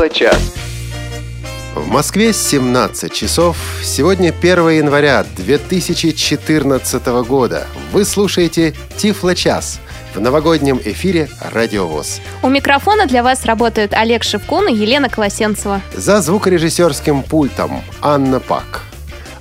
Тифло-час. В Москве 17 часов. Сегодня 1 января 2014 года. Вы слушаете Тифло-час в новогоднем эфире «Радиовоз». У микрофона для вас работают Олег Шевкун и Елена Колосенцева. За звукорежиссерским пультом Анна Пак.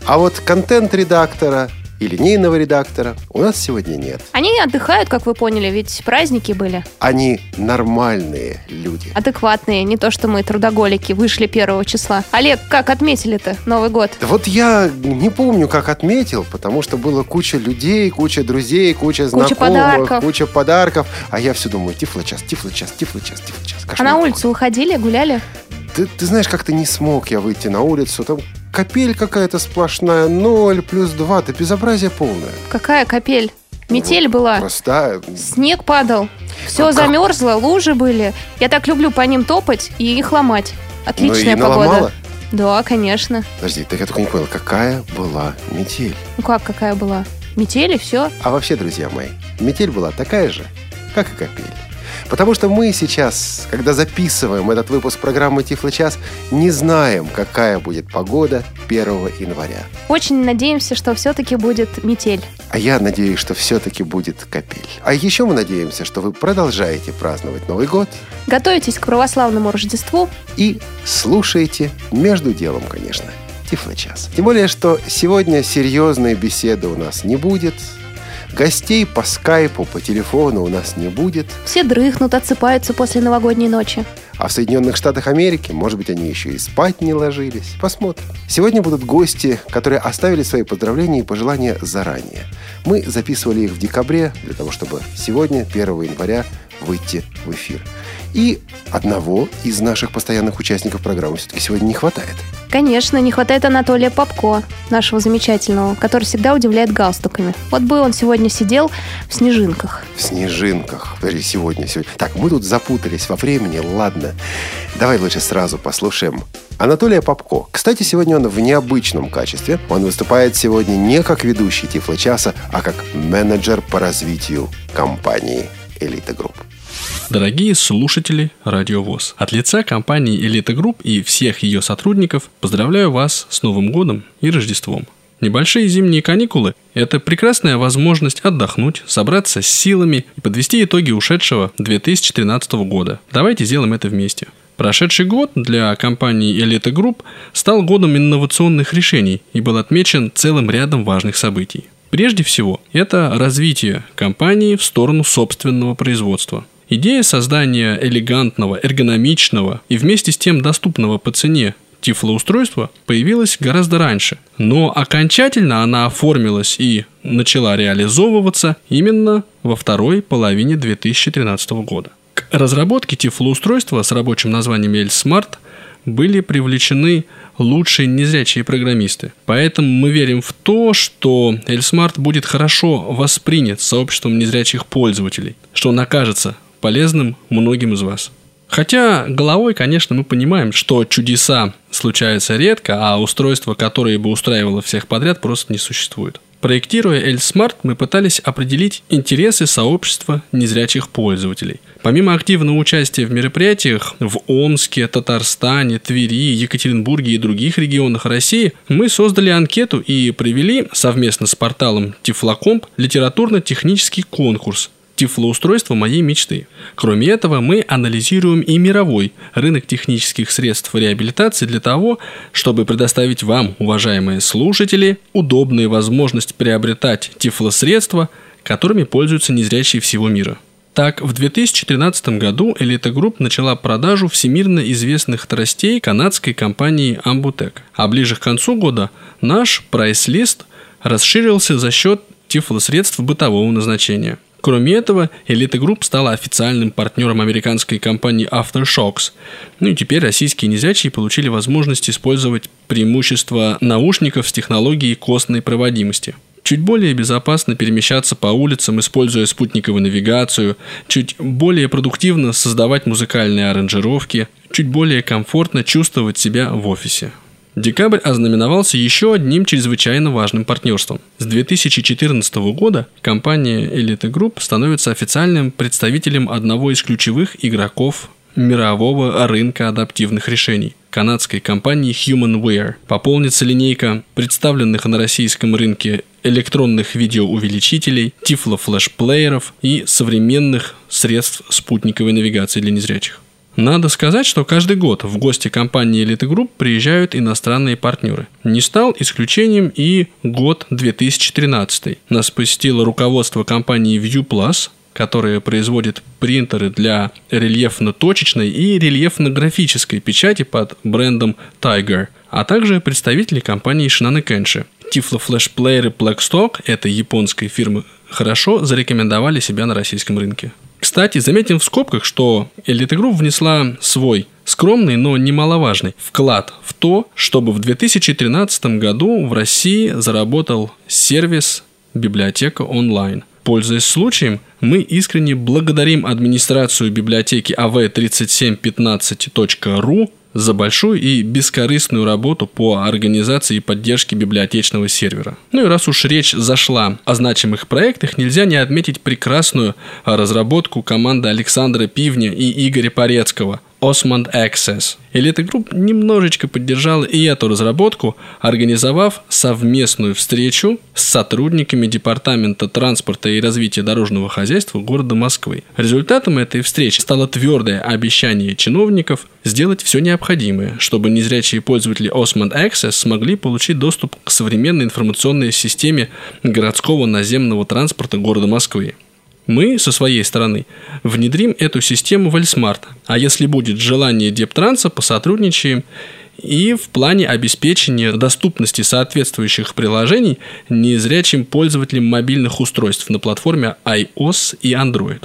А вот контент-редактора и линейного редактора у нас сегодня нет. Они отдыхают, как вы поняли, ведь праздники были. Они нормальные люди. Адекватные, не то что мы, трудоголики, вышли первого числа. Олег, как отметили-то Новый год? Да вот я не помню, как отметил, потому что было куча людей, куча друзей, куча знакомых, куча подарков. куча подарков. А я все думаю, тифлочас, тифлочас, тифлочас, тифлочас. А на улицу выходили, гуляли? Ты, ты знаешь, как-то не смог я выйти на улицу. Там капель какая-то сплошная, 0 плюс 2, это безобразие полное. Какая капель? Метель Ну, была. Простая. Снег падал. Все А как? замерзло, лужи были. Я так люблю по ним топать и их ломать. Отличная ну и погода. наломала? Да, конечно. Подожди, так я только не понял, какая была метель? Ну как, какая была? Метель и все. А вообще, друзья мои, метель была такая же, как и капель. Потому что мы сейчас, когда записываем этот выпуск программы Тифло-час, не знаем, какая будет погода 1 января. Очень надеемся, что все-таки будет метель. А я надеюсь, что все-таки будет капель. А еще мы надеемся, что вы продолжаете праздновать Новый год Готовитесь к православному Рождеству. и слушаете между делом, конечно, Тифло-час. Тем более, что сегодня серьезной беседы у нас не будет. Гостей по скайпу, по телефону у нас не будет. Все дрыхнут, отсыпаются после новогодней ночи. А в Соединенных Штатах Америки, может быть, они еще и спать не ложились. Посмотрим. Сегодня будут гости, которые оставили свои поздравления и пожелания заранее. Мы записывали их в декабре для того, чтобы сегодня, 1 января, выйти в эфир. И одного из наших постоянных участников программы все-таки сегодня не хватает. Конечно, не хватает Анатолия Попко, нашего замечательного, который всегда удивляет галстуками. Вот бы он сегодня сидел в снежинках. В снежинках. Подожди, сегодня, сегодня. Так, мы тут запутались во времени, ладно. Давай лучше сразу послушаем Анатолия Попко. Кстати, сегодня он в необычном качестве. Он выступает сегодня не как ведущий Тифло-часа, а как менеджер по развитию компании «Элита Групп». Дорогие слушатели Радио ВОЗ, от лица компании «Элита Групп» и всех ее сотрудников поздравляю вас с Новым годом и Рождеством. Небольшие зимние каникулы – это прекрасная возможность отдохнуть, собраться с силами и подвести итоги ушедшего 2013 года. Давайте сделаем это вместе. Прошедший год для компании «Элита Групп» стал годом инновационных решений и был отмечен целым рядом важных событий. Прежде всего, это развитие компании в сторону собственного производства. Идея создания элегантного, эргономичного и вместе с тем доступного по цене тифлоустройства появилась гораздо раньше, но окончательно она оформилась и начала реализовываться именно во второй половине 2013 года. К разработке тифлоустройства с рабочим названием L-Smart были привлечены лучшие незрячие программисты. Поэтому мы верим в то, что L-Smart будет хорошо воспринят сообществом незрячих пользователей, что он окажется полезным многим из вас. Хотя головой, конечно, мы понимаем, что чудеса случаются редко, а устройство, которое бы устраивало всех подряд, просто не существует. Проектируя L-Smart, мы пытались определить интересы сообщества незрячих пользователей. Помимо активного участия в мероприятиях в Омске, Татарстане, Твери, Екатеринбурге и других регионах России, мы создали анкету и провели совместно с порталом Тифлокомп литературно-технический конкурс тифлоустройство моей мечты. Кроме этого, мы анализируем и мировой рынок технических средств реабилитации для того, чтобы предоставить вам, уважаемые слушатели, удобные возможности приобретать тифлосредства, которыми пользуются незрячие всего мира. Так, в 2013 году Элита Групп начала продажу всемирно известных тростей канадской компании Ambutec. А ближе к концу года наш прайс-лист расширился за счет тифлосредств бытового назначения – Кроме этого, Elite Group стала официальным партнером американской компании Aftershocks. Ну и теперь российские незрячие получили возможность использовать преимущества наушников с технологией костной проводимости. Чуть более безопасно перемещаться по улицам, используя спутниковую навигацию, чуть более продуктивно создавать музыкальные аранжировки, чуть более комфортно чувствовать себя в офисе. Декабрь ознаменовался еще одним чрезвычайно важным партнерством. С 2014 года компания Elite Group становится официальным представителем одного из ключевых игроков мирового рынка адаптивных решений канадской компании HumanWare. Пополнится линейка представленных на российском рынке электронных видеоувеличителей, тифлофлешплееров и современных средств спутниковой навигации для незрячих. Надо сказать, что каждый год в гости компании Elite Group приезжают иностранные партнеры. Не стал исключением и год 2013. Нас посетило руководство компании ViewPlus, которая производит принтеры для рельефно-точечной и рельефно-графической печати под брендом Tiger, а также представители компании Shinano Kenshi. Тифло-флешплееры Blackstock этой японской фирмы хорошо зарекомендовали себя на российском рынке. Кстати, заметим в скобках, что Elite Group внесла свой скромный, но немаловажный вклад в то, чтобы в 2013 году в России заработал сервис библиотека онлайн. Пользуясь случаем, мы искренне благодарим администрацию библиотеки av3715.ru за большую и бескорыстную работу по организации и поддержке библиотечного сервера. Ну и раз уж речь зашла о значимых проектах, нельзя не отметить прекрасную разработку команды Александра Пивня и Игоря Порецкого – Osmond Access. Elite Group немножечко поддержала и эту разработку, организовав совместную встречу с сотрудниками Департамента транспорта и развития дорожного хозяйства города Москвы. Результатом этой встречи стало твердое обещание чиновников сделать все необходимое, чтобы незрячие пользователи Osmond Access смогли получить доступ к современной информационной системе городского наземного транспорта города Москвы. Мы, со своей стороны, внедрим эту систему в Эльсмарт, а если будет желание Дептранса, посотрудничаем. И в плане обеспечения доступности соответствующих приложений незрячим пользователям мобильных устройств на платформе iOS и Android.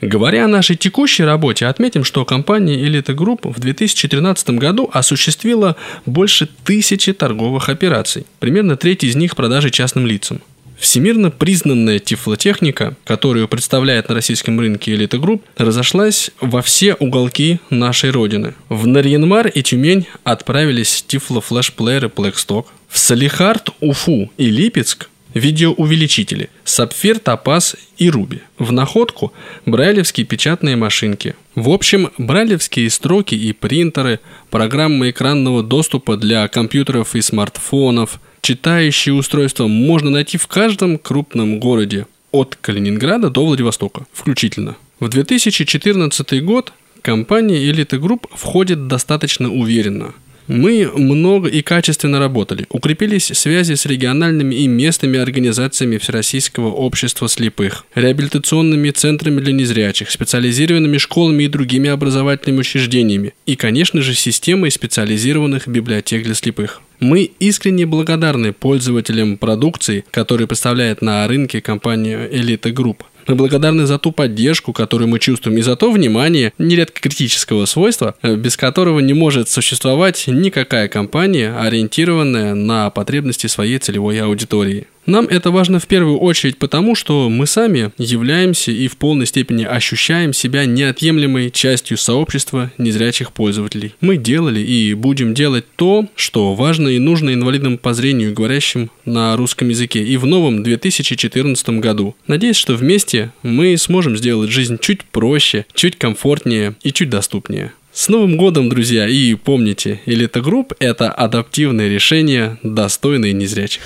Говоря о нашей текущей работе, отметим, что компания Elite Group в 2013 году осуществила больше тысячи торговых операций, примерно треть из них продажи частным лицам – Всемирно признанная тифлотехника, которую представляет на российском рынке Элита Групп, разошлась во все уголки нашей родины. В Нарьян-Мар и Тюмень отправились тифло-флешплееры Plextalk. В Салехард, Уфу и Липецк видеоувеличители Сапфир, Топаз и Ruby. В Находку брайлевские печатные машинки. В общем, брайлевские строки и принтеры, программы экранного доступа для компьютеров и смартфонов, читающие устройства можно найти в каждом крупном городе от Калининграда до Владивостока включительно. В 2014 год компания Elite Group входит достаточно уверенно – мы много и качественно работали, укрепились связи с региональными и местными организациями Всероссийского общества слепых, реабилитационными центрами для незрячих, специализированными школами и другими образовательными учреждениями и, конечно же, системой специализированных библиотек для слепых. Мы искренне благодарны пользователям продукции, которую представляет на рынке компания Elite Group. Мы благодарны за ту поддержку, которую мы чувствуем, и за то внимание, нередко критического свойства, э, без которого не может существовать никакая компания, ориентированная на потребности своей целевой аудитории. Нам это важно в первую очередь потому, что мы сами являемся и в полной степени ощущаем себя неотъемлемой частью сообщества незрячих пользователей. Мы делали и будем делать то, что важно и нужно инвалидам по зрению, говорящим на русском языке, и в новом 2014 году. Надеюсь, что вместе мы сможем сделать жизнь чуть проще, чуть комфортнее и чуть доступнее. С Новым годом, друзья! И помните, Элита Групп – это адаптивное решение, достойное незрячих.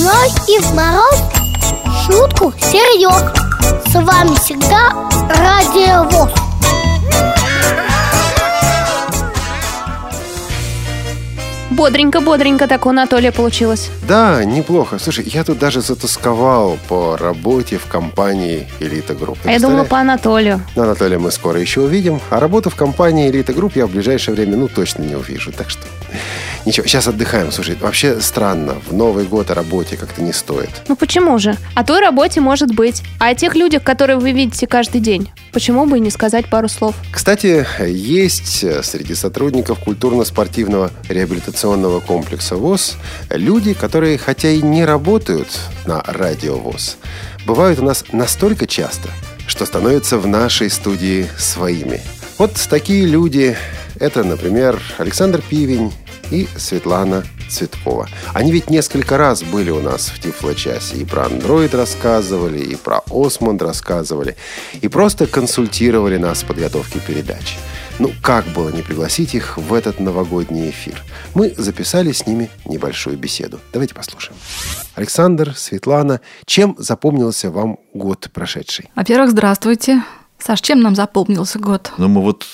В ночь и в мороз. Шутку серьез С вами всегда Радио ВОЗ Бодренько-бодренько так у Анатолия получилось. Да, неплохо. Слушай, я тут даже затасковал по работе в компании «Элита Групп». А я думала по Анатолию. Ну, Анатолия мы скоро еще увидим. А работу в компании «Элита Групп» я в ближайшее время, ну, точно не увижу. Так что Ничего, сейчас отдыхаем. Слушай, вообще странно. В Новый год о работе как-то не стоит. Ну почему же? О той работе может быть. А о тех людях, которые вы видите каждый день, почему бы и не сказать пару слов? Кстати, есть среди сотрудников культурно-спортивного реабилитационного комплекса ВОЗ люди, которые, хотя и не работают на радио ВОЗ, бывают у нас настолько часто, что становятся в нашей студии своими. Вот такие люди. Это, например, Александр Пивень, и Светлана Цветкова. Они ведь несколько раз были у нас в Тифло-часе. И про Android рассказывали, и про Осмонд рассказывали. И просто консультировали нас в подготовке передачи. Ну, как было не пригласить их в этот новогодний эфир? Мы записали с ними небольшую беседу. Давайте послушаем. Александр, Светлана, чем запомнился вам год прошедший? Во-первых, здравствуйте. Саш, чем нам запомнился год? Ну, мы вот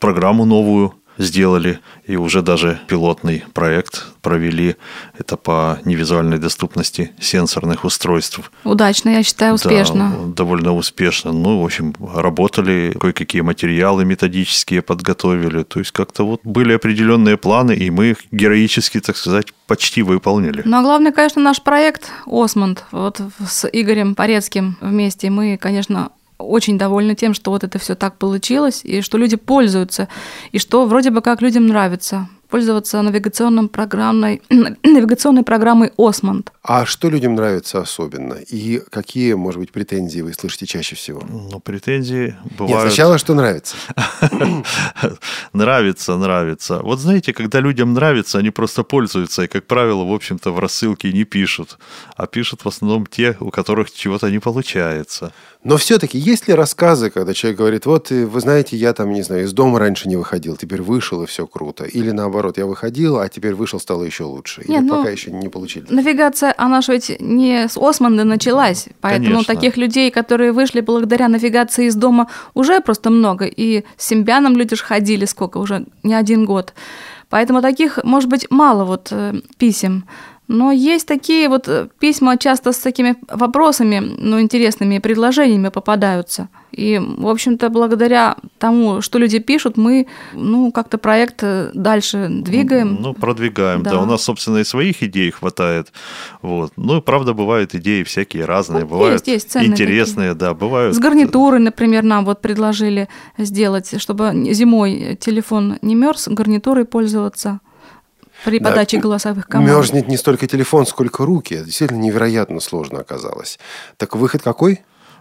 программу новую сделали и уже даже пилотный проект провели. Это по невизуальной доступности сенсорных устройств. Удачно, я считаю, успешно. Да, довольно успешно. Ну, в общем, работали, кое-какие материалы методические подготовили. То есть как-то вот были определенные планы, и мы их героически, так сказать, почти выполнили. Ну, а главное, конечно, наш проект «Осмонд». Вот с Игорем Порецким вместе мы, конечно, очень довольны тем, что вот это все так получилось, и что люди пользуются, и что вроде бы как людям нравится пользоваться навигационным программой, навигационной программой Осмонд. А что людям нравится особенно? И какие, может быть, претензии вы слышите чаще всего? Ну, претензии бывают... Нет, сначала что нравится? Нравится, нравится. Вот знаете, когда людям нравится, они просто пользуются, и, как правило, в общем-то, в рассылке не пишут, а пишут в основном те, у которых чего-то не получается. Но все-таки есть ли рассказы, когда человек говорит, вот, вы знаете, я там, не знаю, из дома раньше не выходил, теперь вышел, и все круто. Или наоборот, я выходил, а теперь вышел, стало еще лучше. Или Нет, ну, пока еще не получили. Навигация, она же ведь не с Османда началась. Поэтому Конечно. таких людей, которые вышли благодаря навигации из дома, уже просто много. И с Симбианом люди же ходили сколько, уже не один год. Поэтому таких, может быть, мало вот э, писем. Но есть такие вот э, письма часто с такими вопросами, ну, интересными предложениями попадаются. И, в общем-то, благодаря тому, что люди пишут, мы, ну, как-то проект э, дальше двигаем. Ну, продвигаем, да. да. У нас, собственно, и своих идей хватает. Вот. Ну, правда, бывают идеи всякие разные, вот бывают есть, есть интересные, такие. да, бывают. С гарнитурой, например, нам вот предложили сделать, чтобы зимой телефон не мерз, гарнитурой пользоваться при подаче да, голосовых команд. Мерзнет не столько телефон, сколько руки. Это действительно невероятно сложно оказалось. Так выход какой?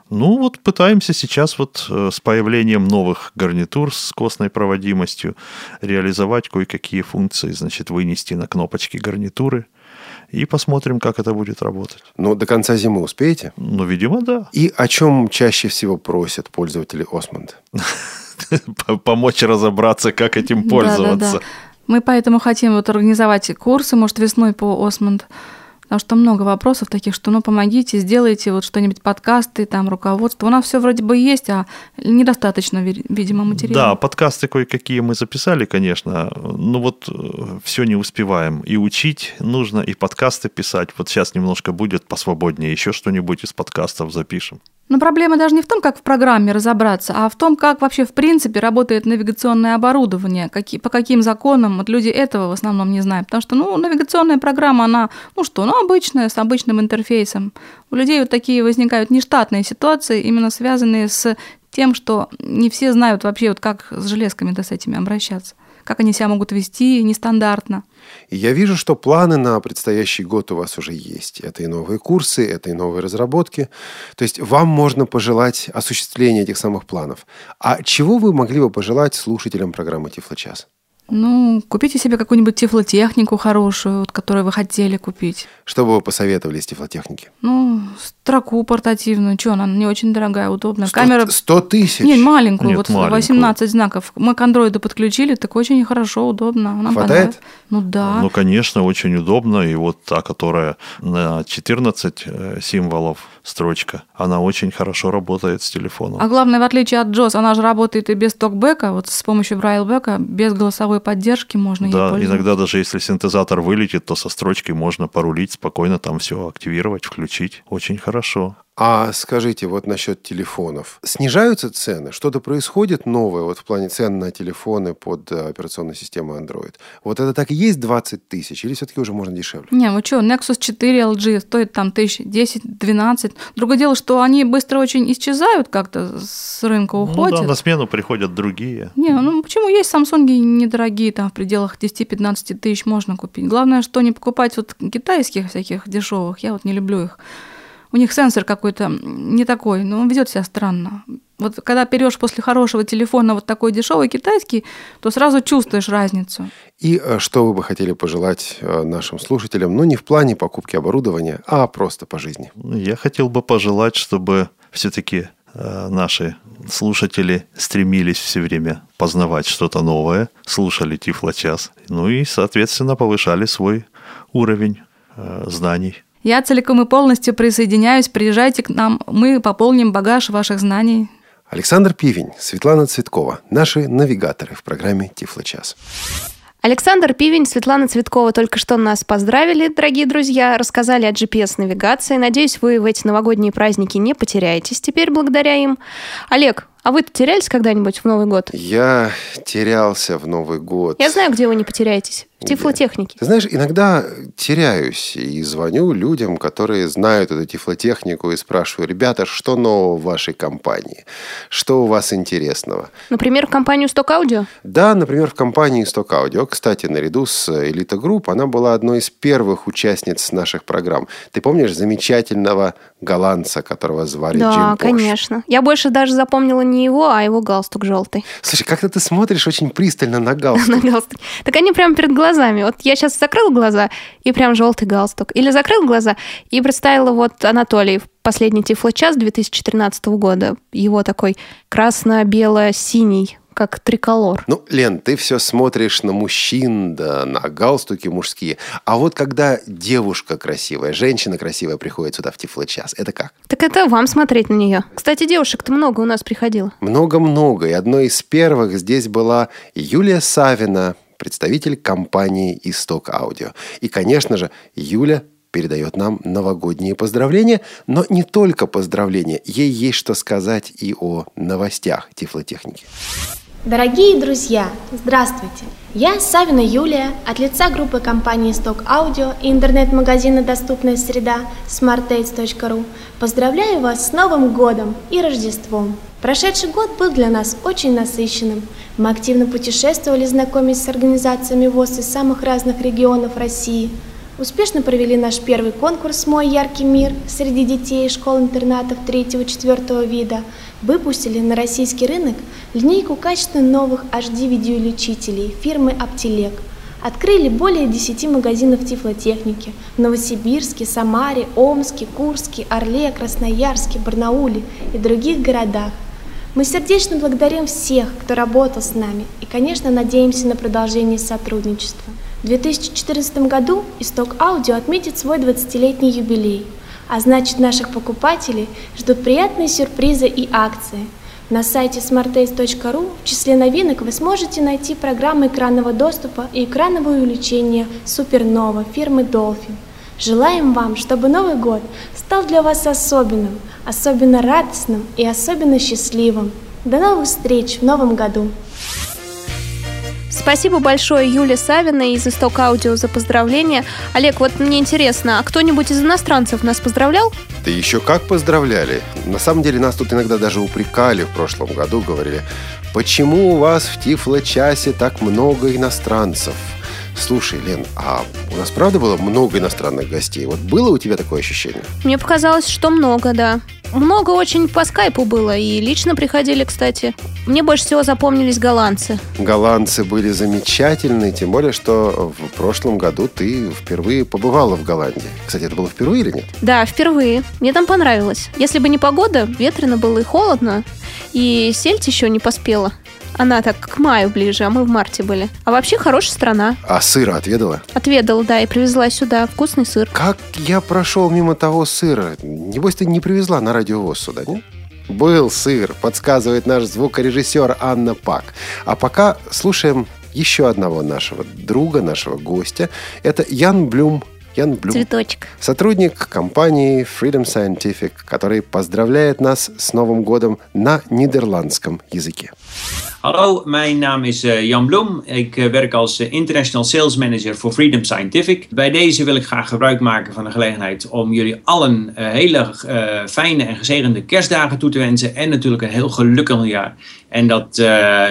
Ну, вот пытаемся сейчас вот э, с появлением новых гарнитур с костной проводимостью реализовать кое-какие функции, значит, вынести на кнопочки гарнитуры и посмотрим, как это будет работать. Ну, до конца зимы успеете? Ну, видимо, да. И о чем чаще всего просят пользователи Осмонд? Помочь разобраться, как этим пользоваться. Мы поэтому хотим вот организовать курсы, может, весной по Осмонд, потому что много вопросов таких, что ну помогите, сделайте вот что-нибудь, подкасты, там, руководство. У нас все вроде бы есть, а недостаточно, видимо, материала. Да, подкасты кое-какие мы записали, конечно, но вот э, все не успеваем. И учить нужно, и подкасты писать. Вот сейчас немножко будет посвободнее, еще что-нибудь из подкастов запишем. Но проблема даже не в том, как в программе разобраться, а в том, как вообще в принципе работает навигационное оборудование, какие, по каким законам. Вот люди этого в основном не знают. Потому что ну, навигационная программа, она, ну что, ну обычная, с обычным интерфейсом. У людей вот такие возникают нештатные ситуации, именно связанные с тем, что не все знают вообще, вот как с железками-то с этими обращаться как они себя могут вести нестандартно. И я вижу, что планы на предстоящий год у вас уже есть. Это и новые курсы, это и новые разработки. То есть вам можно пожелать осуществления этих самых планов. А чего вы могли бы пожелать слушателям программы «Тифлочас»? Ну, купите себе какую-нибудь тифлотехнику хорошую, вот, которую вы хотели купить. Что бы вы посоветовали из тифлотехники? Ну, строку портативную. Что, она не очень дорогая, удобная. 100, Камера... 100 тысяч? Нет, маленькую. Нет, вот маленькую. 18 знаков. Мы к андроиду подключили, так очень хорошо, удобно. Нам Хватает? Ну, да. Ну, конечно, очень удобно. И вот та, которая на 14 э, символов строчка, она очень хорошо работает с телефоном. А главное, в отличие от JOS, она же работает и без токбека, вот с помощью брайлбека, без голосовой поддержки можно Да, иногда даже если синтезатор вылетит, то со строчкой можно порулить спокойно, там все активировать, включить. Очень хорошо. А скажите, вот насчет телефонов. Снижаются цены? Что-то происходит новое вот в плане цен на телефоны под э, операционную систему Android? Вот это так и есть 20 тысяч? Или все-таки уже можно дешевле? Не, вы что, Nexus 4 LG стоит там тысяч 10-12. Другое дело, что они быстро очень исчезают как-то с рынка уходят. Ну да, на смену приходят другие. Не, ну почему есть Samsung недорогие, там в пределах 10-15 тысяч можно купить. Главное, что не покупать вот китайских всяких дешевых. Я вот не люблю их у них сенсор какой-то не такой, но он ведет себя странно. Вот когда берешь после хорошего телефона вот такой дешевый китайский, то сразу чувствуешь разницу. И э, что вы бы хотели пожелать э, нашим слушателям, ну не в плане покупки оборудования, а просто по жизни? Я хотел бы пожелать, чтобы все-таки э, наши слушатели стремились все время познавать что-то новое, слушали Тифлочас, ну и, соответственно, повышали свой уровень знаний. Я целиком и полностью присоединяюсь. Приезжайте к нам, мы пополним багаж ваших знаний. Александр Пивень, Светлана Цветкова, наши навигаторы в программе Тифлочас. Александр Пивень, Светлана Цветкова только что нас поздравили, дорогие друзья, рассказали о GPS-навигации. Надеюсь, вы в эти новогодние праздники не потеряетесь теперь благодаря им. Олег, а вы терялись когда-нибудь в Новый год? Я терялся в Новый год. Я знаю, где вы не потеряетесь. В тифлотехнике. Ты знаешь, иногда теряюсь и звоню людям, которые знают эту тифлотехнику и спрашиваю, ребята, что нового в вашей компании? Что у вас интересного? Например, в компанию Stock Audio? Да, например, в компании Stock Audio. Кстати, наряду с Elite Group она была одной из первых участниц наших программ. Ты помнишь замечательного голландца, которого звали да, Джим? Да, конечно. Я больше даже запомнила не его, а его галстук желтый. Слушай, как-то ты смотришь очень пристально на галстук. на галстук. Так они прямо перед глазами. Вот я сейчас закрыла глаза, и прям желтый галстук. Или закрыла глаза, и представила вот Анатолий в последний Тифло-час 2013 года. Его такой красно-бело-синий как триколор. Ну, Лен, ты все смотришь на мужчин, да, на галстуки мужские. А вот когда девушка красивая, женщина красивая приходит сюда в Тифло-час, это как? Так это вам смотреть на нее. Кстати, девушек-то много у нас приходило. Много-много. И одной из первых здесь была Юлия Савина, представитель компании «Исток Аудио». И, конечно же, Юля передает нам новогодние поздравления, но не только поздравления. Ей есть что сказать и о новостях тифлотехники. Дорогие друзья, здравствуйте! Я Савина Юлия от лица группы компании Stock Audio и интернет-магазина «Доступная среда» smartdates.ru поздравляю вас с Новым годом и Рождеством! Прошедший год был для нас очень насыщенным. Мы активно путешествовали, знакомясь с организациями ВОЗ из самых разных регионов России – Успешно провели наш первый конкурс «Мой яркий мир» среди детей школ-интернатов 3-4 вида. Выпустили на российский рынок линейку качественно новых HD-видеоувеличителей фирмы «Аптелек». Открыли более 10 магазинов тифлотехники в Новосибирске, Самаре, Омске, Курске, Орле, Красноярске, Барнауле и других городах. Мы сердечно благодарим всех, кто работал с нами и, конечно, надеемся на продолжение сотрудничества. В 2014 году Исток Аудио отметит свой 20-летний юбилей, а значит наших покупателей ждут приятные сюрпризы и акции. На сайте smartace.ru в числе новинок вы сможете найти программы экранного доступа и экрановое увеличение Supernova фирмы Dolphin. Желаем вам, чтобы Новый год стал для вас особенным, особенно радостным и особенно счастливым. До новых встреч в Новом году! Спасибо большое Юле Савиной из Исток Аудио за поздравления. Олег, вот мне интересно, а кто-нибудь из иностранцев нас поздравлял? Да еще как поздравляли. На самом деле нас тут иногда даже упрекали в прошлом году, говорили, почему у вас в Тифло-часе так много иностранцев? Слушай, Лен, а у нас правда было много иностранных гостей? Вот было у тебя такое ощущение? Мне показалось, что много, да. Много очень по скайпу было, и лично приходили, кстати. Мне больше всего запомнились голландцы. Голландцы были замечательные, тем более, что в прошлом году ты впервые побывала в Голландии. Кстати, это было впервые или нет? Да, впервые. Мне там понравилось. Если бы не погода, ветрено было и холодно, и сельдь еще не поспела. Она так к маю ближе, а мы в марте были. А вообще хорошая страна. А сыра отведала? Отведала, да, и привезла сюда. Вкусный сыр. Как я прошел мимо того сыра? Небось, ты не привезла на радиовоз сюда, нет? Был сыр, подсказывает наш звукорежиссер Анна Пак. А пока слушаем еще одного нашего друга, нашего гостя. Это Ян Блюм Ян Блюм. Цветочек. Сотрудник компании Freedom Scientific, который поздравляет нас с Новым годом на нидерландском языке. Hallo, mijn naam is uh, Jan Bloem. Ik uh, werk als uh, International Sales Manager voor Freedom Scientific. Bij deze wil ik graag gebruik maken van de gelegenheid om jullie allen hele fijne en gezegende kerstdagen toe te wensen. En natuurlijk een heel gelukkig jaar. En dat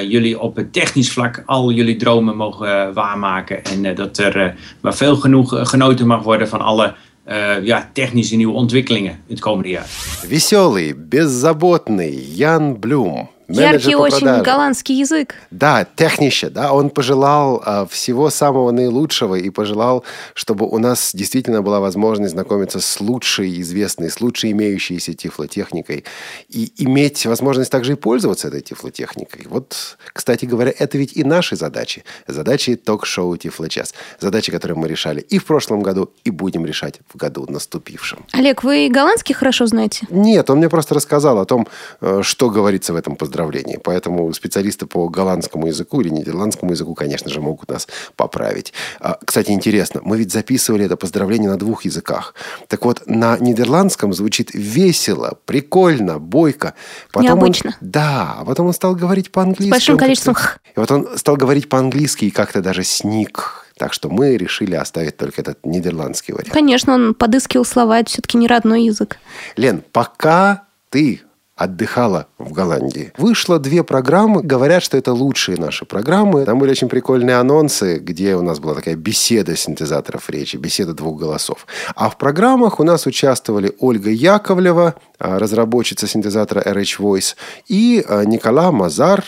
jullie op het technisch vlak al jullie dromen mogen waarmaken. En dat er maar veel genoeg genoten mag worden van alle uh, ja, technische nieuwe ontwikkelingen het komende jaar. Веселый, беззаботный Ян Блюм Яркий очень голландский язык. Да, технище, да. Он пожелал а, всего самого наилучшего и пожелал, чтобы у нас действительно была возможность знакомиться с лучшей известной, с лучшей имеющейся тифлотехникой и иметь возможность также и пользоваться этой тифлотехникой. Вот, кстати говоря, это ведь и наши задачи. Задачи ток-шоу «Тифлочас». Задачи, которые мы решали и в прошлом году, и будем решать в году наступившем. Олег, вы голландский хорошо знаете? Нет, он мне просто рассказал о том, э, что говорится в этом поздравлении поздравлений. Поэтому специалисты по голландскому языку или нидерландскому языку, конечно же, могут нас поправить. А, кстати, интересно, мы ведь записывали это поздравление на двух языках. Так вот, на нидерландском звучит весело, прикольно, бойко. Потом Необычно. Он, да, а потом он стал говорить по-английски. С большим количеством И вот он стал говорить по-английски и как-то даже сник. Так что мы решили оставить только этот нидерландский вариант. Конечно, он подыскивал слова, это все-таки не родной язык. Лен, пока ты отдыхала в Голландии. Вышло две программы. Говорят, что это лучшие наши программы. Там были очень прикольные анонсы, где у нас была такая беседа синтезаторов речи, беседа двух голосов. А в программах у нас участвовали Ольга Яковлева, а, разработчица синтезатора RHVoice, и а, Никола Мазар,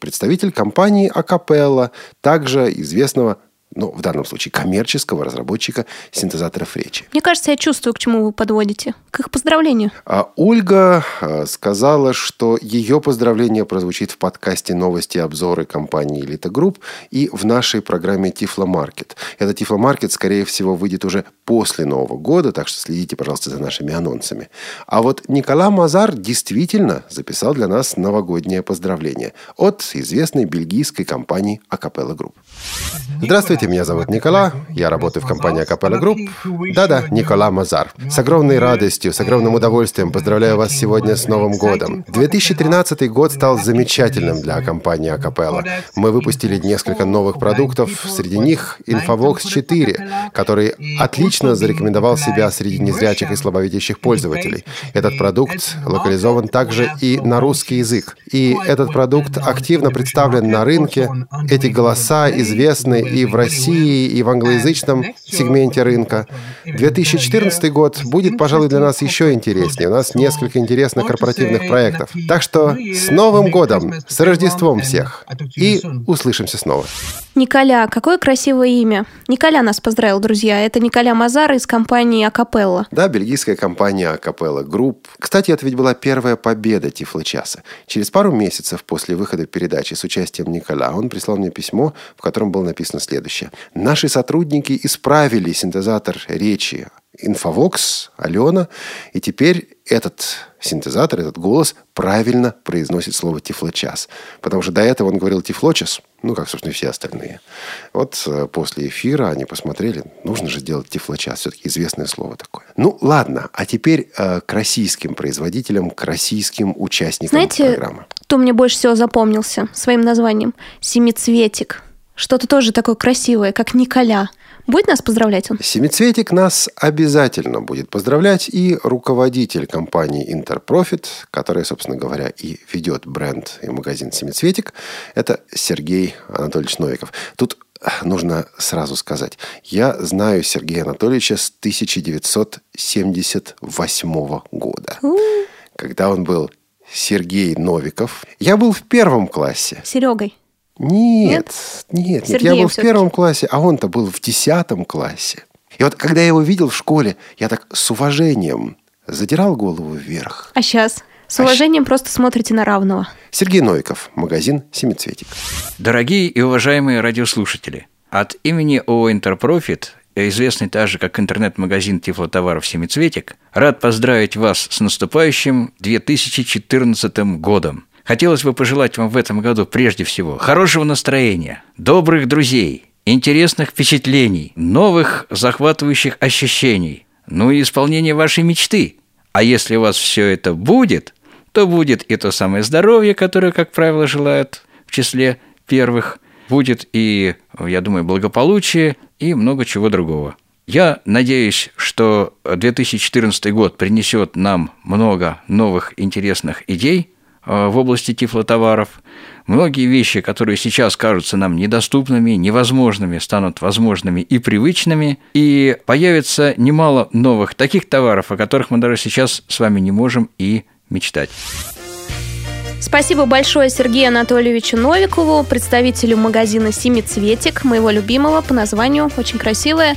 представитель компании Acapela, также известного ну, в данном случае коммерческого разработчика синтезаторов речи. Мне кажется, я чувствую, к чему вы подводите. К их поздравлению. А Ольга а, сказала, что ее поздравление прозвучит в подкасте «Новости и обзоры» компании «Элита Групп» и в нашей программе «Тифло Маркет». Этот «Тифло Маркет», скорее всего, выйдет уже после Нового года, так что следите, пожалуйста, за нашими анонсами. А вот Никола Мазар действительно записал для нас новогоднее поздравление от известной бельгийской компании «Acapela Group». Здравствуйте, меня зовут Никола, я работаю в компании Acapela Group. Да-да, Никола Мазар. С огромной радостью, с огромным удовольствием поздравляю вас сегодня с Новым годом. 2013 год стал замечательным для компании Acapela. Мы выпустили несколько новых продуктов, среди них Infovox 4, который отлично зарекомендовал себя среди незрячих и слабовидящих пользователей. Этот продукт локализован также и на русский язык. И этот продукт активно представлен на рынке. Эти голоса известны и в России, и в англоязычном сегменте рынка. 2014 год будет, пожалуй, для нас еще интереснее. У нас несколько интересных корпоративных проектов. Так что с Новым годом, с Рождеством всех. И услышимся снова. Николя, какое красивое имя. Николя нас поздравил, друзья. Это Николя Мазар из компании Acapela. Да, бельгийская компания Acapela Group. Кстати, это ведь была первая победа Тифлочаса. Через пару месяцев после выхода передачи с участием Николя он прислал мне письмо, в котором было написано следующее. Наши сотрудники исправили синтезатор речи Infovox, Алена, и теперь этот синтезатор, этот голос правильно произносит слово «тифлочас». Потому что до этого он говорил «тифлочас», ну, как, собственно, и все остальные. Вот э, после эфира они посмотрели, нужно же делать тифлочас, все-таки известное слово такое. Ну, ладно, а теперь э, к российским производителям, к российским участникам Знаете, программы. кто мне больше всего запомнился своим названием? «Семицветик». Что-то тоже такое красивое, как Николя – Будет нас поздравлять он? Семицветик нас обязательно будет поздравлять и руководитель компании Интерпрофит, которая, собственно говоря, и ведет бренд и магазин Семицветик, это Сергей Анатольевич Новиков. Тут нужно сразу сказать, я знаю Сергея Анатольевича с 1978 года, когда он был Сергей Новиков. Я был в первом классе. Серегой. Нет, нет, нет. я был в первом классе, а он-то был в десятом классе. И вот когда я его видел в школе, я так с уважением задирал голову вверх. А сейчас? С уважением а просто смотрите на равного. Сергей Новиков, магазин «Семицветик». Дорогие и уважаемые радиослушатели, от имени ООО «Интерпрофит», известный также как интернет-магазин тифлотоваров «Семицветик», рад поздравить вас с наступающим 2014 годом. Хотелось бы пожелать вам в этом году прежде всего хорошего настроения, добрых друзей, интересных впечатлений, новых захватывающих ощущений, ну и исполнения вашей мечты. А если у вас все это будет, то будет и то самое здоровье, которое, как правило, желают в числе первых, будет и, я думаю, благополучие и много чего другого. Я надеюсь, что 2014 год принесет нам много новых интересных идей – в области тифлотоваров. Многие вещи, которые сейчас кажутся нам недоступными, невозможными, станут возможными и привычными, и появится немало новых таких товаров, о которых мы даже сейчас с вами не можем и мечтать. Спасибо большое Сергею Анатольевичу Новикову, представителю магазина «Семицветик», моего любимого по названию, очень красивое.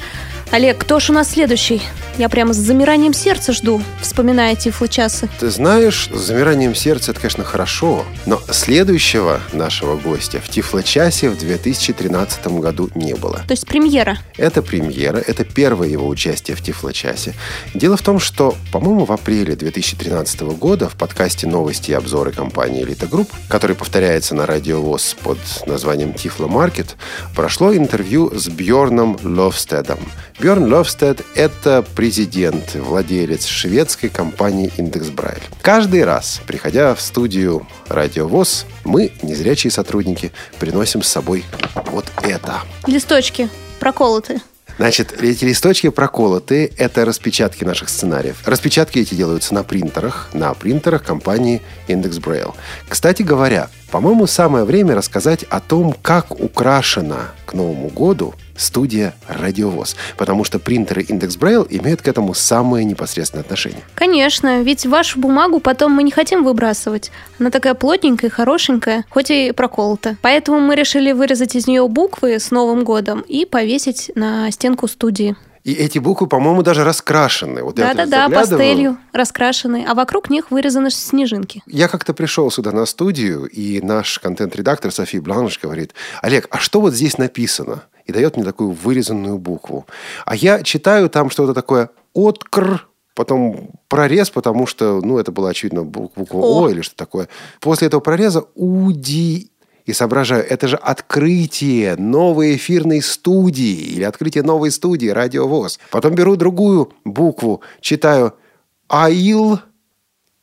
Олег, кто ж у нас следующий? Я прямо с замиранием сердца жду, вспоминая тифло-часы. Ты знаешь, с замиранием сердца это, конечно, хорошо, но следующего нашего гостя в тифло-часе в 2013 году не было. То есть премьера? Это премьера, это первое его участие в тифло-часе. Дело в том, что, по-моему, в апреле 2013 года в подкасте «Новости и обзоры» компании «Элита Групп», который повторяется на радио ВОЗ под названием «Тифло Маркет», прошло интервью с Бьорном Ловстедом. Бьорн Ловстед – это президент, владелец шведской компании «Index Braille». Каждый раз, приходя в студию «Радио ВОЗ», мы, незрячие сотрудники, приносим с собой вот это. Листочки проколоты. Значит, эти листочки проколоты – это распечатки наших сценариев. Распечатки эти делаются на принтерах, на принтерах компании Index Braille. Кстати говоря, по-моему, самое время рассказать о том, как украшена к Новому году студия «Радиовоз», потому что принтеры Index Braille имеют к этому самое непосредственное отношение. Конечно, ведь вашу бумагу потом мы не хотим выбрасывать. Она такая плотненькая, хорошенькая, хоть и проколота. Поэтому мы решили вырезать из нее буквы с Новым годом и повесить на стенку студии. И эти буквы, по-моему, даже раскрашены. Вот Да-да-да, пастелью раскрашены, а вокруг них вырезаны снежинки. Я как-то пришел сюда на студию, и наш контент-редактор София Бланш говорит, Олег, а что вот здесь написано? И дает мне такую вырезанную букву. А я читаю там что-то такое «откр», потом прорез, потому что, ну, это была, очевидно, буква О, О или что такое. После этого прореза «уди» и соображаю, это же открытие новой эфирной студии или открытие новой студии «Радиовоз». Потом беру другую букву, читаю «Аил»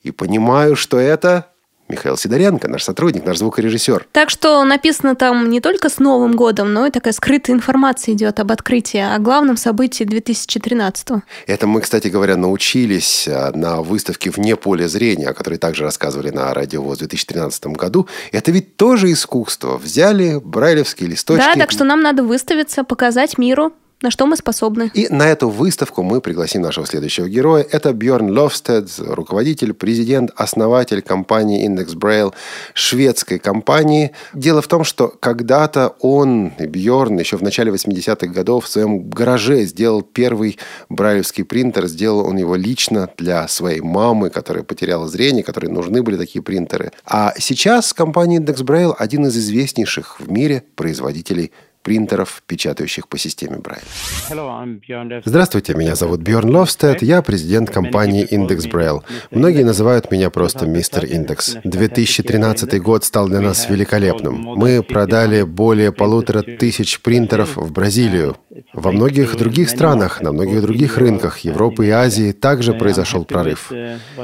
и понимаю, что это Михаил Сидоренко, наш сотрудник, наш звукорежиссер. Так что написано там не только с Новым годом, но и такая скрытая информация идет об открытии, о главном событии 2013 -го. Это мы, кстати говоря, научились а, на выставке «Вне поля зрения», о которой также рассказывали на радио в 2013 году. Это ведь тоже искусство. Взяли брайлевские листочки. Да, так что нам надо выставиться, показать миру, на что мы способны. И на эту выставку мы пригласим нашего следующего героя. Это Бьорн Ловстед, руководитель, президент, основатель компании Index Braille, шведской компании. Дело в том, что когда-то он, Бьорн, еще в начале 80-х годов в своем гараже сделал первый брайлевский принтер. Сделал он его лично для своей мамы, которая потеряла зрение, которой нужны были такие принтеры. А сейчас компания Index Braille один из известнейших в мире производителей принтеров, печатающих по системе Braille. Здравствуйте, меня зовут Бjörn Ловстед, я президент компании Index Braille. Многие называют меня просто мистер Индекс. 2013 год стал для нас великолепным. Мы продали более полутора тысяч принтеров в Бразилию. Во многих других странах, на многих других рынках Европы и Азии также произошел прорыв.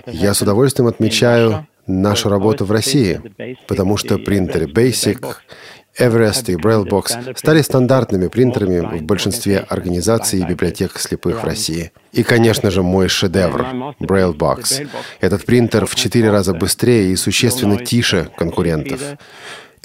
Я с удовольствием отмечаю нашу работу в России, потому что принтеры Basic Everest и BrailleBox стали стандартными принтерами в большинстве организаций и библиотек слепых в России. И, конечно же, мой шедевр — BrailleBox. Этот принтер в четыре раза быстрее и существенно тише конкурентов.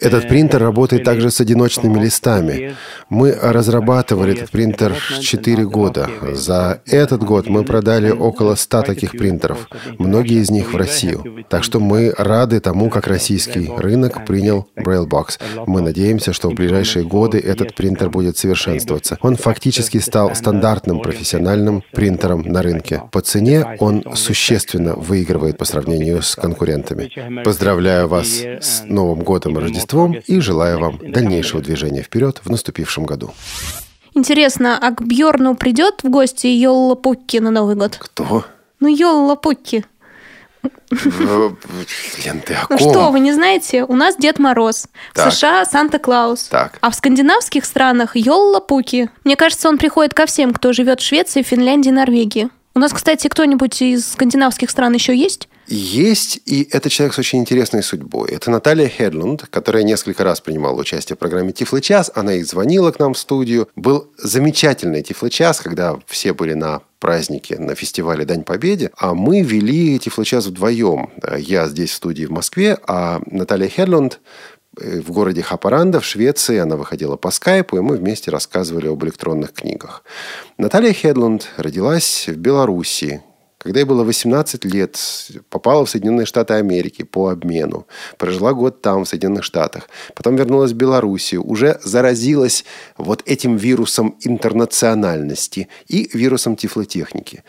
Этот принтер работает также с одиночными листами. Мы разрабатывали этот принтер 4 года. За этот год мы продали около 100 таких принтеров, многие из них в Россию. Так что мы рады тому, как российский рынок принял BrailleBox. Мы надеемся, что в ближайшие годы этот принтер будет совершенствоваться. Он фактически стал стандартным профессиональным принтером на рынке. По цене он существенно выигрывает по сравнению с конкурентами. Поздравляю вас с Новым годом и Рождеством Рождеством и желаю вам дальнейшего движения вперед в наступившем году. Интересно, а к Бьорну придет в гости Йолла Пукки на Новый год? Кто? Ну, Йолла Пукки. Лен, ты о Ну что, вы не знаете? У нас Дед Мороз. Так. В США Санта-Клаус. Так. А в скандинавских странах Йолла Пуки. Мне кажется, он приходит ко всем, кто живет в Швеции, Финляндии, Норвегии. У нас, кстати, кто-нибудь из скандинавских стран еще есть? Есть, и это человек с очень интересной судьбой. Это Наталья Хедлунд, которая несколько раз принимала участие в программе «Тифлы час». Она и звонила к нам в студию. Был замечательный «Тифлы час», когда все были на празднике, на фестивале «Дань Победе», а мы вели «Тифлы час» вдвоем. Я здесь в студии в Москве, а Наталья Хедлунд в городе Хапаранда в Швеции. Она выходила по скайпу, и мы вместе рассказывали об электронных книгах. Наталья Хедлунд родилась в Беларуси. Когда ей было 18 лет, попала в Соединенные Штаты Америки по обмену. Прожила год там, в Соединенных Штатах. Потом вернулась в Белоруссию. Уже заразилась вот этим вирусом интернациональности и вирусом тифлотехники.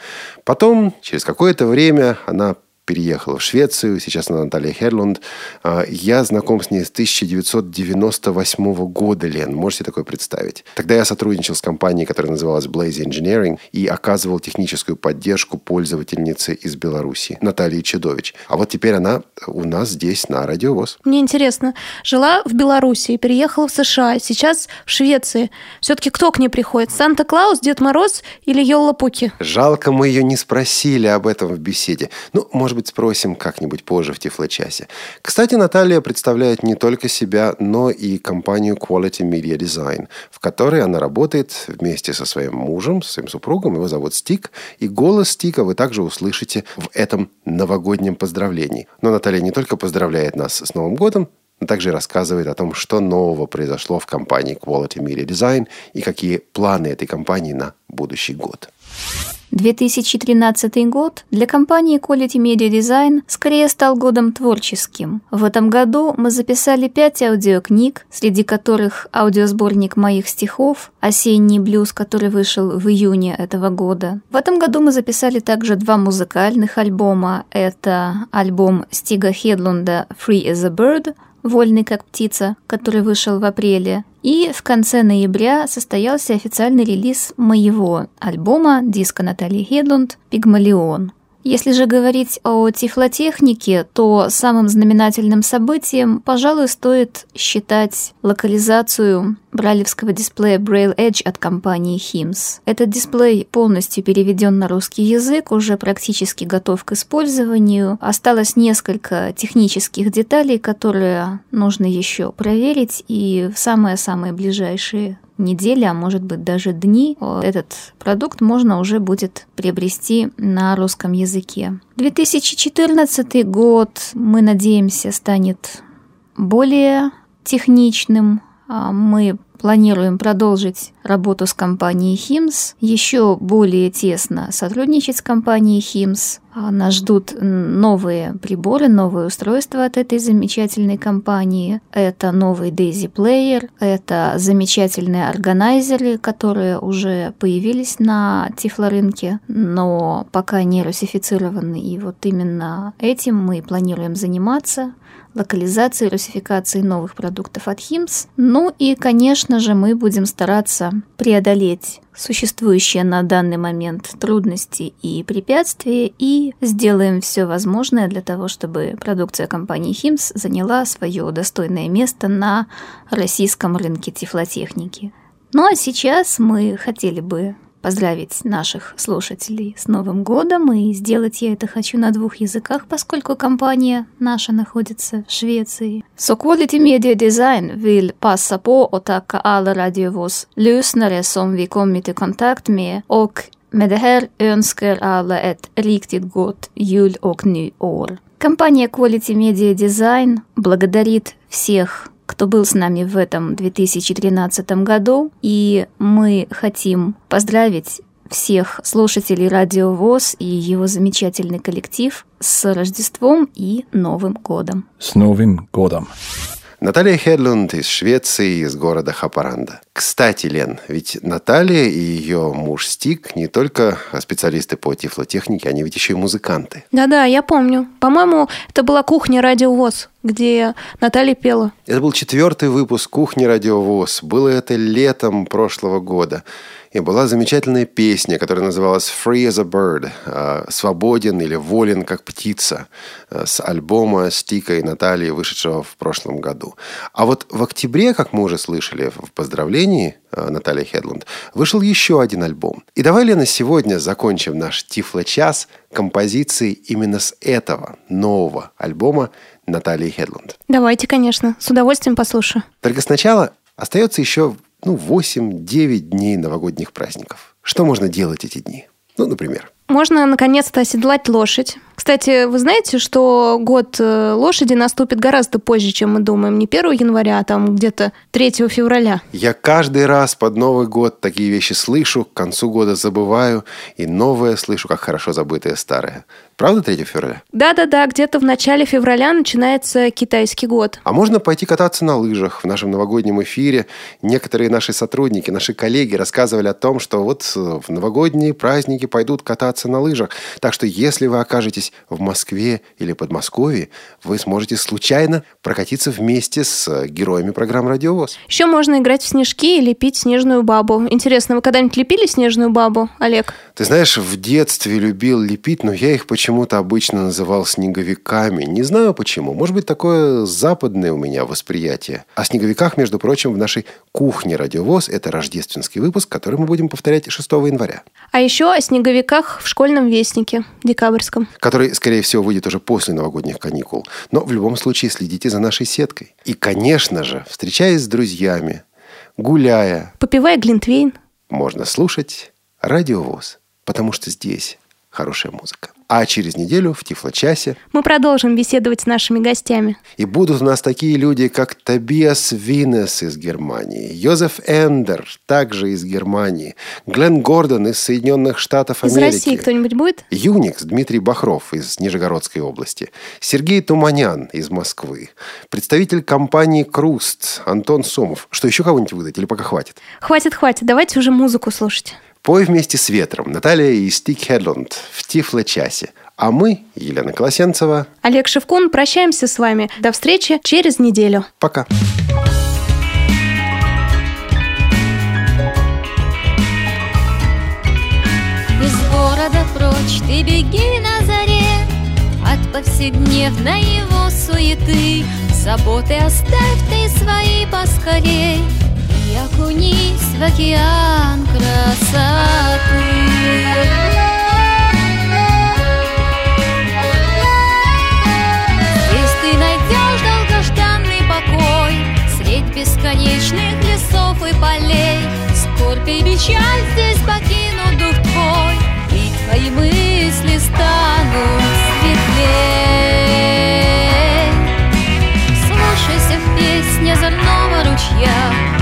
Потом, через какое-то время, она переехала в Швецию, сейчас она Наталья Херлунд. А, я знаком с ней с 1998 года, Лен. Можете такое представить? Тогда я сотрудничал с компанией, которая называлась Blaze Engineering, и оказывал техническую поддержку пользовательнице из Беларуси, Натальи Чедович. А вот теперь она у нас здесь, на Радиовоз. Мне интересно, жила в Беларуси, переехала в США, сейчас в Швеции. Все-таки кто к ней приходит? Санта-Клаус, Дед Мороз или Йолла Пуки? Жалко, мы ее не спросили об этом в беседе. Ну, может может быть, спросим как-нибудь позже в Тифлочасе. Кстати, Наталья представляет не только себя, но и компанию Quality Media Design, в которой она работает вместе со своим мужем, со своим супругом. Его зовут Стик. И голос Стика вы также услышите в этом новогоднем поздравлении. Но Наталья не только поздравляет нас с Новым годом, но также рассказывает о том, что нового произошло в компании Quality Media Design и какие планы этой компании на будущий год. 2013 год для компании Quality Media Design скорее стал годом творческим. В этом году мы записали пять аудиокниг, среди которых аудиосборник моих стихов «Осенний блюз», который вышел в июне этого года. В этом году мы записали также два музыкальных альбома. Это альбом Стига Хедлунда «Free as a Bird», «Вольный как птица», который вышел в апреле, и в конце ноября состоялся официальный релиз моего альбома диска Натальи Хедлунд «Пигмалион». Если же говорить о тифлотехнике, то самым знаменательным событием, пожалуй, стоит считать локализацию брайлевского дисплея Braille Edge от компании HIMS. Этот дисплей полностью переведен на русский язык, уже практически готов к использованию. Осталось несколько технических деталей, которые нужно еще проверить, и в самые-самые ближайшие недели, а может быть даже дни, этот продукт можно уже будет приобрести на русском языке. 2014 год, мы надеемся, станет более техничным. А мы планируем продолжить работу с компанией HIMS, еще более тесно сотрудничать с компанией HIMS. А, нас ждут новые приборы, новые устройства от этой замечательной компании. Это новый Daisy Player, это замечательные органайзеры, которые уже появились на тифлорынке, но пока не русифицированы. И вот именно этим мы планируем заниматься локализации, русификации новых продуктов от HIMS. Ну и, конечно же, мы будем стараться преодолеть существующие на данный момент трудности и препятствия и сделаем все возможное для того, чтобы продукция компании HIMS заняла свое достойное место на российском рынке тифлотехники. Ну а сейчас мы хотели бы поздравить наших слушателей с Новым годом, и сделать я это хочу на двух языках, поскольку компания наша находится в Швеции. Så Quality Media Design vill passa på att tacka alla radiovås lyssnare som vi kommit i kontakt med och med det här önskar alla ett riktigt gott jul och nyår. Компания Quality Media Design благодарит всех кто был с нами в этом 2013 году. И мы хотим поздравить всех слушателей Радио ВОЗ и его замечательный коллектив с Рождеством и Новым годом. С Новым годом! Наталья Хедлунд из Швеции, из города Хапаранда. Кстати, Лен, ведь Наталья и ее муж Стик не только специалисты по тифлотехнике, они ведь еще и музыканты. Да-да, я помню. По-моему, это была кухня Радио ВОЗ, где Наталья пела. Это был четвертый выпуск кухни Радио ВОЗ. Было это летом прошлого года. И была замечательная песня, которая называлась «Free as a Bird» а, «Свободен» или «Волен, как птица» а, с альбома Стика и Натальи, вышедшего в прошлом году. А вот в октябре, как мы уже слышали в поздравлении, э, Натальи Хедланд вышел еще один альбом. И давай, Лена, сегодня закончим наш Тифло-час композицией именно с этого нового альбома Натальи Хедланд. Давайте, конечно. С удовольствием послушаю. Только сначала остается еще ну, 8-9 дней новогодних праздников. Что можно делать эти дни? Ну, например. Можно наконец-то оседлать лошадь. Кстати, вы знаете, что год э, лошади наступит гораздо позже, чем мы думаем. Не 1 января, а там где-то 3 февраля. Я каждый раз под Новый год такие вещи слышу, к концу года забываю, и новое слышу, как хорошо забытое старое. Правда 3 февраля? Да-да-да, где-то в начале февраля начинается китайский год. А можно пойти кататься на лыжах. В нашем новогоднем эфире некоторые наши сотрудники, наши коллеги рассказывали о том, что вот в новогодние праздники пойдут кататься на лыжах. Так что если вы окажетесь в Москве или Подмосковье, вы сможете случайно прокатиться вместе с героями программы «Радиовоз». Еще можно играть в снежки и лепить снежную бабу. Интересно, вы когда-нибудь лепили снежную бабу, Олег? Ты знаешь, в детстве любил лепить, но я их почему-то обычно называл снеговиками. Не знаю почему. Может быть, такое западное у меня восприятие. О снеговиках, между прочим, в нашей кухне «Радиовоз» это рождественский выпуск, который мы будем повторять 6 января. А еще о снеговиках в школьном вестнике декабрьском. Который, скорее всего, выйдет уже после новогодних каникул. Но в любом случае следите за нашей сеткой. И, конечно же, встречаясь с друзьями, гуляя, попивая глинтвейн, можно слушать радиовоз, потому что здесь хорошая музыка. А через неделю в Тифло-часе мы продолжим беседовать с нашими гостями. И будут у нас такие люди, как Тобиас Винес из Германии, Йозеф Эндер, также из Германии, Глен Гордон из Соединенных Штатов Америки. Из России кто-нибудь будет? Юникс Дмитрий Бахров из Нижегородской области, Сергей Туманян из Москвы, представитель компании Круст Антон Сомов. Что, еще кого-нибудь выдать или пока хватит? Хватит, хватит. Давайте уже музыку слушать. «Пой вместе с ветром» Наталья и Стик Хедланд в Тифло-часе. А мы, Елена Колосенцева, Олег Шевкун, прощаемся с вами. До встречи через неделю. Пока. Из города прочь ты беги на заре От повседневной его суеты Заботы оставь ты свои поскорей окунись в океан красоты. Здесь ты найдешь долгожданный покой Средь бесконечных лесов и полей. Скорбь и печаль здесь покинут дух твой И твои мысли станут светлей. Слушайся в песне озорного ручья